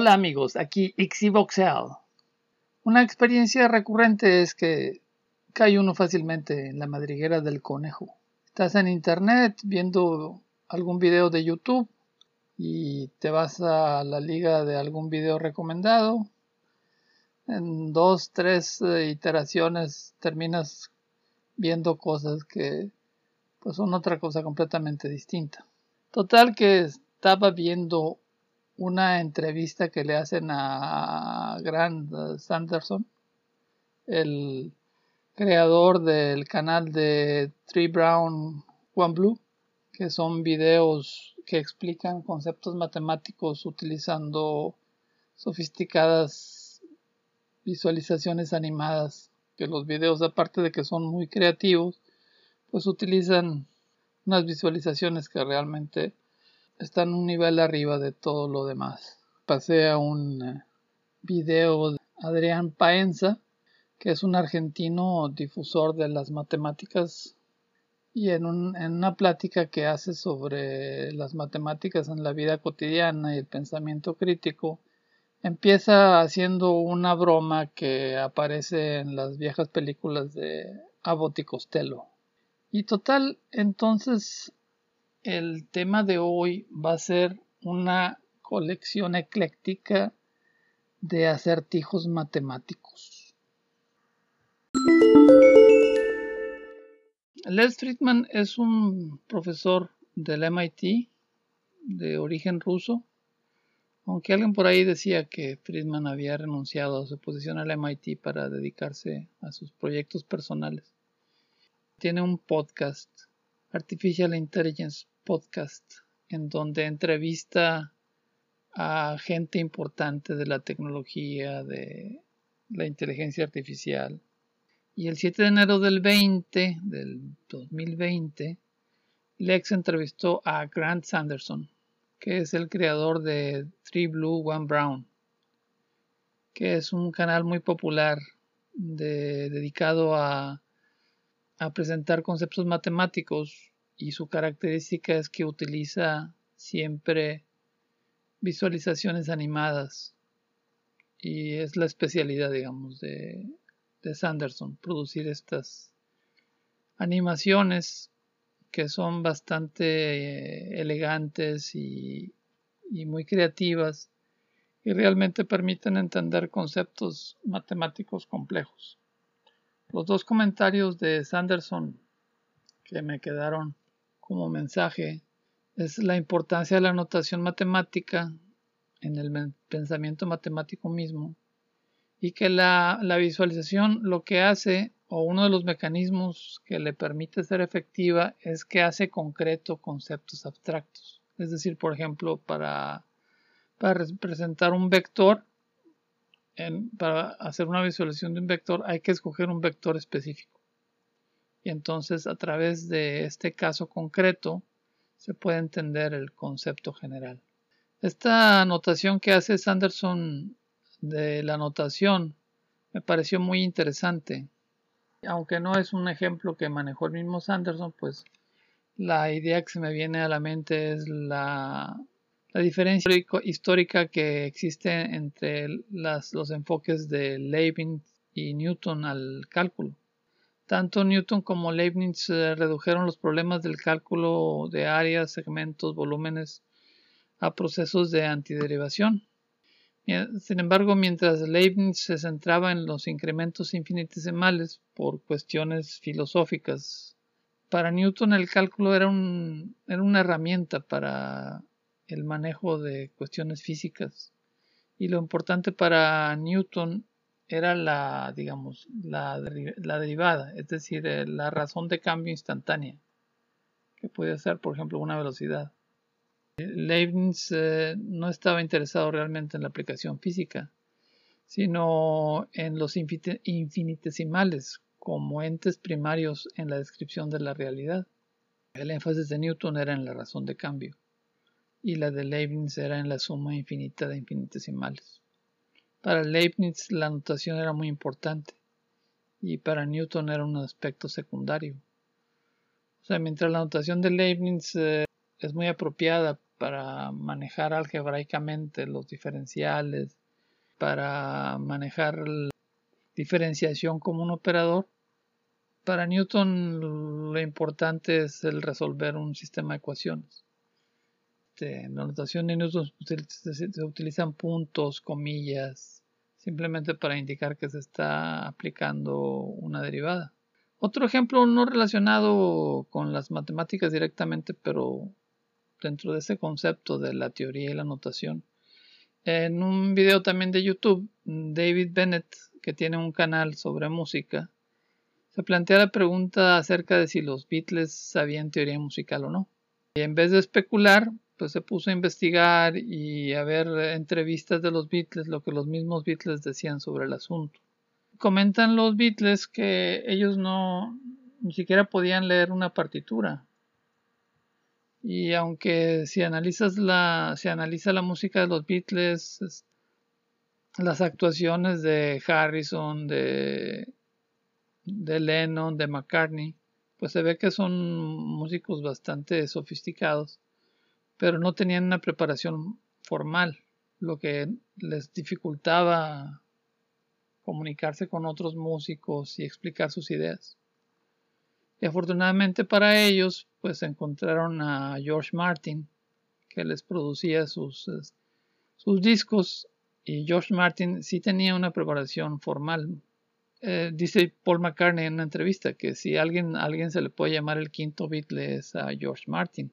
Hola amigos, aquí Ixivoxel. Una experiencia recurrente es que cae uno fácilmente en la madriguera del conejo. Estás en internet viendo algún video de YouTube y te vas a la liga de algún video recomendado. En dos, tres eh, iteraciones terminas viendo cosas que pues son otra cosa completamente distinta. Total que estaba viendo una entrevista que le hacen a Grant Sanderson, el creador del canal de Three Brown One Blue, que son videos que explican conceptos matemáticos utilizando sofisticadas visualizaciones animadas, que los videos aparte de que son muy creativos, pues utilizan unas visualizaciones que realmente están un nivel arriba de todo lo demás. Pasé a un eh, video de Adrián Paenza, que es un argentino difusor de las matemáticas y en, en, una plática que hace sobre las matemáticas en la vida cotidiana y el pensamiento crítico, empieza haciendo una broma que aparece en las viejas películas de Abbott y Costello. Y total, entonces el tema de hoy va a ser una colección ecléctica de acertijos matemáticos. Les Friedman es un profesor del MIT de origen ruso, aunque alguien por ahí decía que Friedman había renunciado a su posición al MIT para dedicarse a sus proyectos personales. Tiene un podcast, Artificial Intelligence Podcast, en donde entrevista a gente importante de la tecnología, de la inteligencia artificial. Y el 7 de enero del 20, del 2020, Lex entrevistó a Grant Sanderson, que es el creador de Three Blue, One Brown, que es un canal muy popular dedicado a a presentar conceptos matemáticos y su característica es que utiliza siempre visualizaciones animadas y es la especialidad digamos de, Sanderson producir estas animaciones que son bastante eh, elegantes y, y muy creativas y realmente permiten entender conceptos matemáticos complejos. Los dos comentarios de Sanderson que me quedaron como mensaje es la importancia de la notación matemática en el pensamiento matemático mismo y que la, la, visualización lo que hace o uno de los mecanismos que le permite ser efectiva es que hace concreto conceptos abstractos. Es decir, por ejemplo, para, para representar un vector para hacer una visualización de un vector hay que escoger un vector específico. Y entonces a través de este caso concreto se puede entender el concepto general. Esta anotación que hace Sanderson de la notación me pareció muy interesante. Aunque no es un ejemplo que manejó el mismo Sanderson, pues la idea que se me viene a la mente es la la diferencia histórica que existe entre los enfoques de Leibniz y Newton al cálculo. Tanto Newton como Leibniz redujeron los problemas del cálculo de áreas, segmentos, volúmenes a procesos de antiderivación. Sin embargo, mientras Leibniz se centraba en los incrementos infinitesimales por cuestiones filosóficas, para Newton el cálculo era, era una herramienta para el manejo de cuestiones físicas. Y lo importante para Newton era la, digamos, la, derivada, es decir, eh, la razón de cambio instantánea, que puede ser, por ejemplo, una velocidad. Leibniz eh, no estaba interesado realmente en la aplicación física, sino en los infinitesimales como entes primarios en la descripción de la realidad. El énfasis de Newton era en la razón de cambio y la de Leibniz era en la suma infinita de infinitesimales. Para Leibniz la notación era muy importante y para Newton era un aspecto secundario. O sea, mientras la notación de Leibniz eh, es muy apropiada para manejar algebraicamente los diferenciales, para manejar la diferenciación como un operador. Para Newton lo importante es el resolver un sistema de ecuaciones. Este, en la notación Newton se utilizan puntos, comillas, simplemente para indicar que se está aplicando una derivada. Otro ejemplo no relacionado con las matemáticas directamente, pero dentro de ese concepto de la teoría y la notación. En un video también de YouTube, David Bennett, que tiene un canal sobre música, se plantea la pregunta acerca de si los Beatles sabían teoría musical o no. Y en vez de especular, pues se puso a investigar y a ver entrevistas de los Beatles, lo que los mismos Beatles decían sobre el asunto comentan los Beatles que ellos no ni siquiera podían leer una partitura. Y aunque si analizas la, si analiza la música de los Beatles, las actuaciones de Harrison, de, de Lennon, de McCartney, pues se ve que son músicos bastante sofisticados, pero no tenían una preparación formal, lo que les dificultaba comunicarse con otros músicos y explicar sus ideas. Y afortunadamente para ellos, pues encontraron a George Martin, que les producía sus, sus discos, y George Martin sí tenía una preparación formal. Eh, dice Paul McCartney en una entrevista que si alguien, alguien se le puede llamar el quinto Beatle es a George Martin.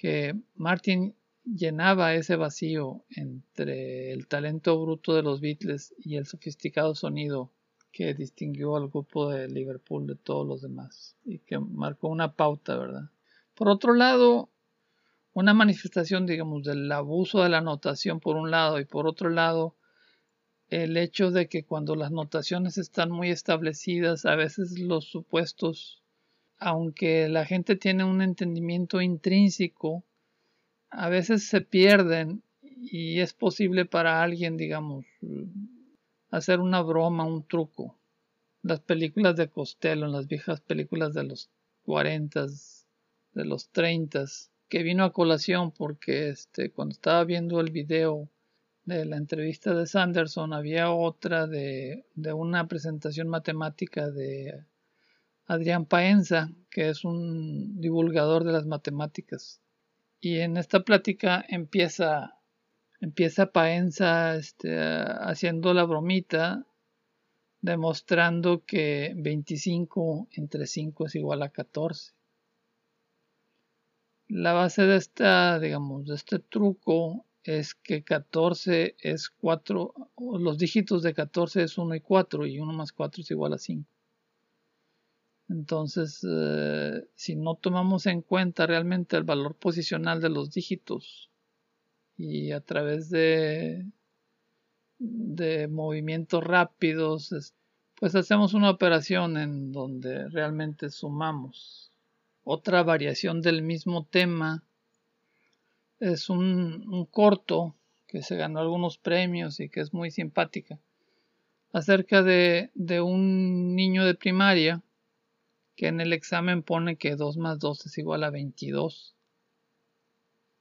Que Martin llenaba ese vacío entre el talento bruto de los Beatles y el sofisticado sonido que distinguió al grupo de Liverpool de todos los demás y que marcó una pauta, ¿verdad? Por otro lado, una manifestación, digamos, del abuso de la notación por un lado y por otro lado, el hecho de que cuando las notaciones están muy establecidas, a veces los supuestos, aunque la gente tiene un entendimiento intrínseco, a veces se pierden y es posible para alguien, digamos, hacer una broma, un truco. Las películas de Costello, las viejas películas de los 40, de los 30, que vino a colación porque este, cuando estaba viendo el video de la entrevista de Sanderson, había otra de, de una presentación matemática de Adrián Paenza, que es un divulgador de las matemáticas y en esta plática empieza, Paenza este, haciendo la bromita, demostrando que 25 entre 5 es igual a 14. La base de de este truco es que 14 es 4, los dígitos de 14 es 1 y 4 y 1 más 4 es igual a 5. Entonces, eh, si no tomamos en cuenta realmente el valor posicional de los dígitos y a través de, de movimientos rápidos, pues hacemos una operación en donde realmente sumamos. Otra variación del mismo tema es un corto que se ganó algunos premios y que es muy simpática acerca de, de un niño de primaria que en el examen pone que 2 más 2 es igual a 22.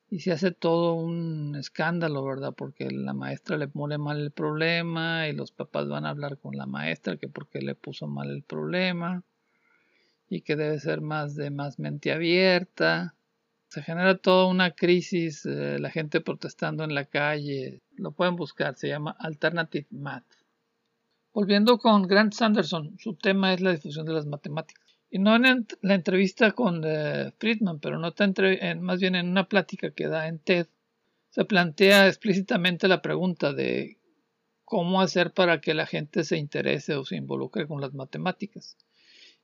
Y se hace todo un escándalo, ¿verdad? Porque la maestra le pone mal el problema y los papás van a hablar con la maestra que porque le puso mal el problema y que debe ser más de más mente abierta. Se genera toda una crisis, eh, la gente protestando en la calle. Lo pueden buscar, se llama Alternative Math. Volviendo con Grant Sanderson, su tema es la difusión de las matemáticas. Y no en la entrevista con eh, Friedman, pero no en, más bien en una plática que da en TED, se plantea explícitamente la pregunta de cómo hacer para que la gente se interese o se involucre con las matemáticas.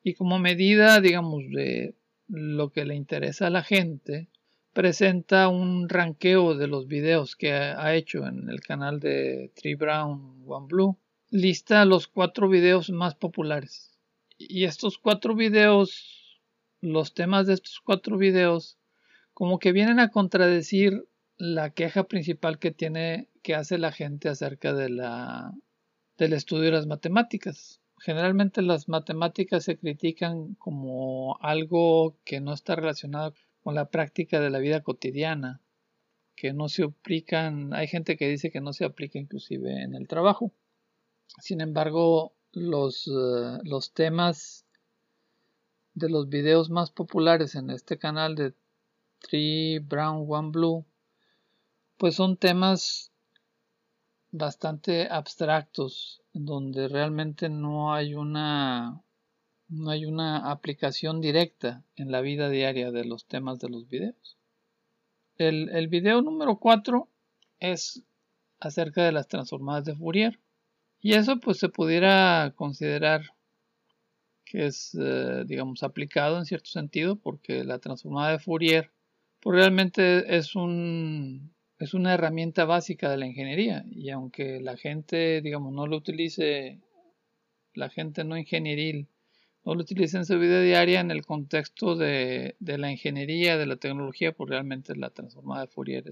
Y como medida, digamos, de lo que le interesa a la gente, presenta un ranqueo de los videos que ha hecho en el canal de Tree Brown One Blue. Lista los cuatro videos más populares y estos cuatro videos, los temas de estos cuatro videos, como que vienen a contradecir la queja principal que tiene, que hace la gente acerca de la, del estudio de las matemáticas. Generalmente las matemáticas se critican como algo que no está relacionado con la práctica de la vida cotidiana que no se aplican, hay gente que dice que no se aplica inclusive en el trabajo. Sin embargo, los, eh, los temas de los videos más populares en este canal de 3 Brown One Blue, pues son temas bastante abstractos, donde realmente no hay una no hay una aplicación directa en la vida diaria de los temas de los videos. El, el video número 4 es acerca de las transformadas de Fourier. Y eso pues se pudiera considerar que es, eh, digamos, aplicado en cierto sentido porque la transformada de Fourier pues realmente es un es una herramienta básica de la ingeniería y aunque la gente, digamos, no lo utilice, la gente no ingenieril no lo utilice en su vida diaria en el contexto de, la ingeniería, de la tecnología, pues realmente la transformada de Fourier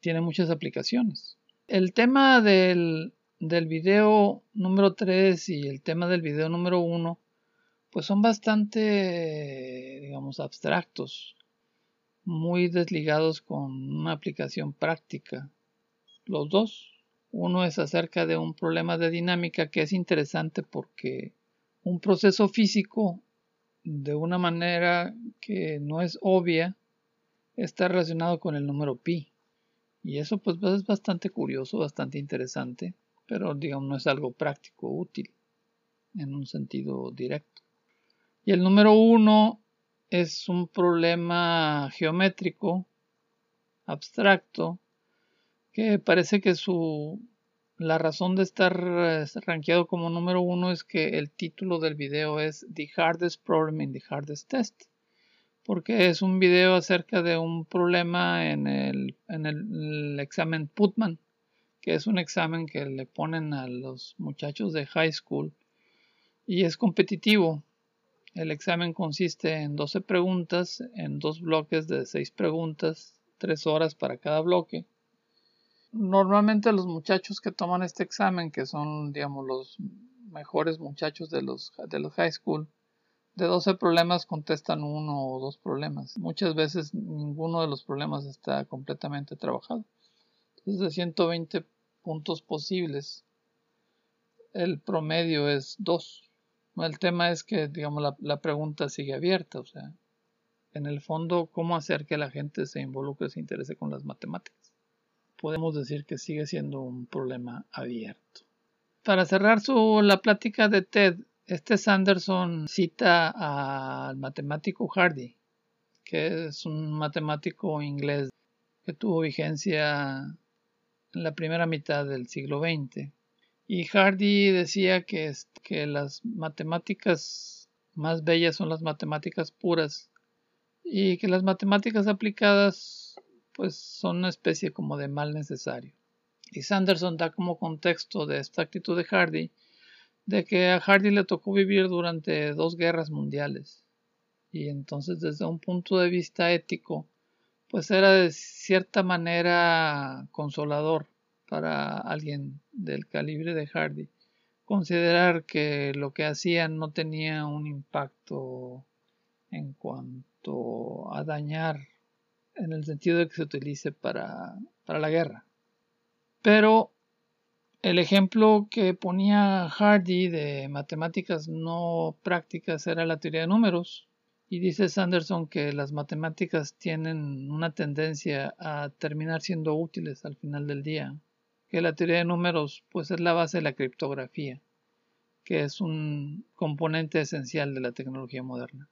tiene muchas aplicaciones. El tema del, del video número 3 y el tema del video número 1 pues son bastante, digamos, abstractos, muy desligados con una aplicación práctica. Los dos. Uno es acerca de un problema de dinámica que es interesante porque un proceso físico de una manera que no es obvia está relacionado con el número pi. Y eso pues es bastante curioso, bastante interesante, pero digamos no es algo práctico, útil, en un sentido directo. Y el número uno es un problema geométrico, abstracto, que parece que su la razón de estar eh, rankeado como número uno es que el título del video es The Hardest Problem in the Hardest Test. Porque es un video acerca de un problema en el, en el, examen Putman, que es un examen que le ponen a los muchachos de high school y es competitivo. El examen consiste en 12 preguntas, en dos bloques de 6 preguntas, 3 horas para cada bloque normalmente los muchachos que toman este examen, que son, digamos, los mejores muchachos de los, de los high school, de 12 problemas contestan uno o dos problemas. Muchas veces ninguno de los problemas está completamente trabajado. De 120 puntos posibles, el promedio es 2. El tema es que, digamos, la, la pregunta sigue abierta. O sea, en el fondo, ¿cómo hacer que la gente se involucre, se interese con las matemáticas? podemos decir que sigue siendo un problema abierto. Para cerrar su, la plática de Ted, este Sanderson cita al matemático Hardy, que es un matemático inglés que tuvo vigencia en la primera mitad del siglo XX. Y Hardy decía que, que las matemáticas más bellas son las matemáticas puras y que las matemáticas aplicadas pues son una especie como de mal necesario. Y Sanderson da como contexto de esta actitud de Hardy de que a Hardy le tocó vivir durante dos guerras mundiales. Y entonces desde un punto de vista ético, pues era de cierta manera consolador para alguien del calibre de Hardy considerar que lo que hacían no tenía un impacto en cuanto a dañar en el sentido de que se utilice para, la guerra. Pero el ejemplo que ponía Hardy de matemáticas no prácticas era la teoría de números. Y dice Sanderson que las matemáticas tienen una tendencia a terminar siendo útiles al final del día. Que la teoría de números pues es la base de la criptografía, que es un componente esencial de la tecnología moderna.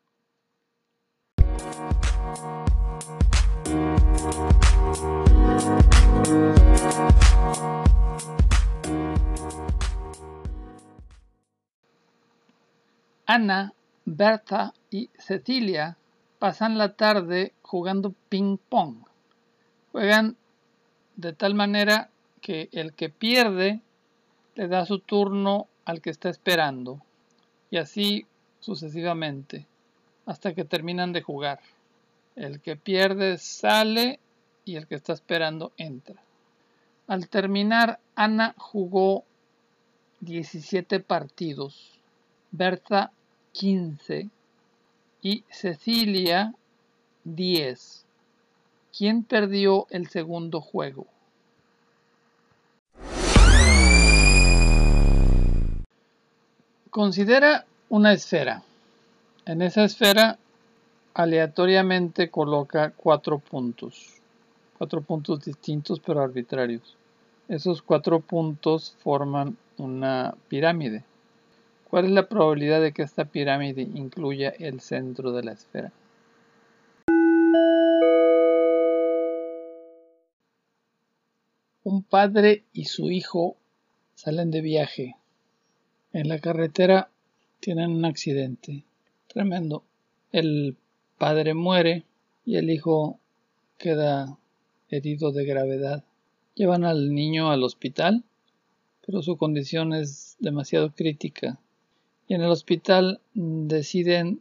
Ana, Berta y Cecilia pasan la tarde jugando ping pong. Juegan de tal manera que el que pierde le da su turno al que está esperando y así sucesivamente hasta que terminan de jugar. El que pierde sale y el que está esperando entra. Al terminar, Ana jugó 17 partidos, Berta 15 y Cecilia 10. ¿Quién perdió el segundo juego? Considera una esfera. En esa esfera aleatoriamente coloca cuatro puntos. Cuatro puntos distintos pero arbitrarios. Esos cuatro puntos forman una pirámide. ¿Cuál es la probabilidad de que esta pirámide incluya el centro de la esfera? Un padre y su hijo salen de viaje. En la carretera tienen un accidente tremendo. El padre muere y el hijo queda herido de gravedad. Llevan al niño al hospital, pero su condición es demasiado crítica. Y en el hospital deciden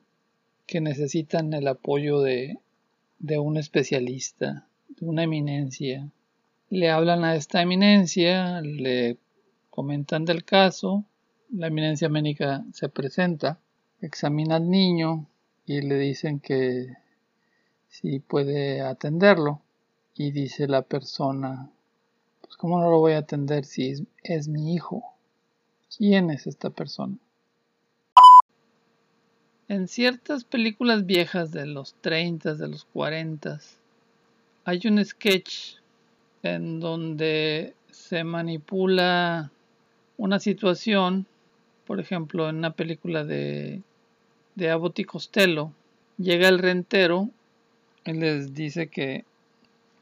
que necesitan el apoyo de, un especialista, de una eminencia. Le hablan a esta eminencia, le comentan del caso, la eminencia médica se presenta, examina al niño y le dicen que si puede atenderlo. Y dice la persona, pues cómo no lo voy a atender si es mi hijo. ¿Quién es esta persona? En ciertas películas viejas de los 30, de los 40, hay un sketch en donde se manipula una situación, por ejemplo, en una película de, de Abbott y Costello, llega el rentero y les dice que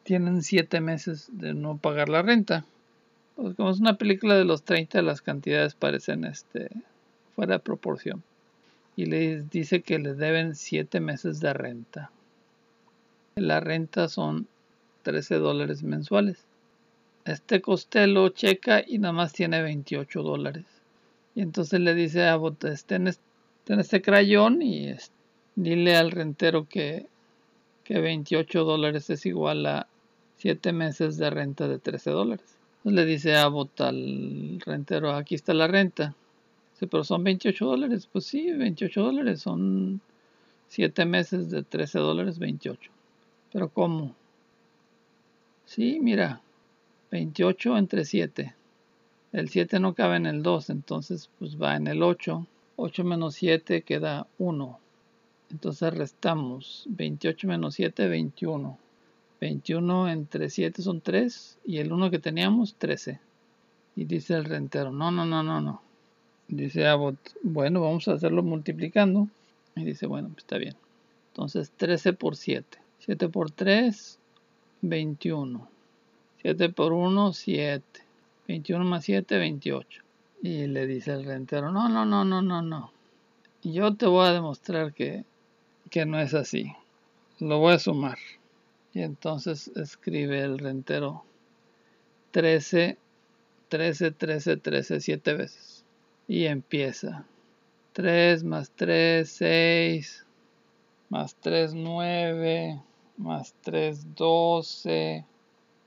tienen siete meses de no pagar la renta. Pues como es una película de los 30, las cantidades parecen este, fuera de proporción. Y les dice que les deben siete meses de renta. La renta son 13 dólares mensuales. Este Costello checa y nada más tiene 28 dólares. Y entonces le dice a Abbott, ten, este crayón y dile al rentero que, que 28 dólares es igual a 7 meses de renta de 13 dólares. Entonces le dice Abbott al rentero, aquí está la renta. Dice, pero son 28 dólares. Pues sí, 28 dólares son 7 meses de 13 dólares, 28. Pero ¿cómo? Sí, mira, 28 entre 7. El 7 no cabe en el 2, entonces pues va en el 8. 8 menos 7 queda 1. Entonces restamos 28 menos 7, 21. 21 entre 7 son 3 y el 1 que teníamos 13. Y dice el rentero, no, no, no, no, no. Dice Abbott, bueno, vamos a hacerlo multiplicando. Y dice, bueno, pues está bien. Entonces 13 por 7. 7 por 3, 21. 7 por 1, 7. 21 más 7, 28. Y le dice el rentero, no, no, no, no, no, no. Yo te voy a demostrar que, que no es así. Lo voy a sumar. Y entonces escribe el rentero 13, 13, 13, 13, 7 veces. Y empieza. 3 más 3, 6. Más 3, 9. Más 3, 12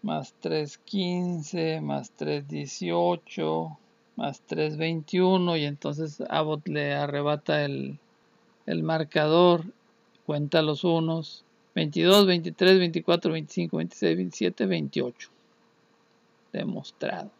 más 3, 15, más 3, 18, más 3, 21 y entonces Abbott le arrebata el, el marcador, cuenta los unos, 22, 23, 24, 25, 26, 27, 28. Demostrado.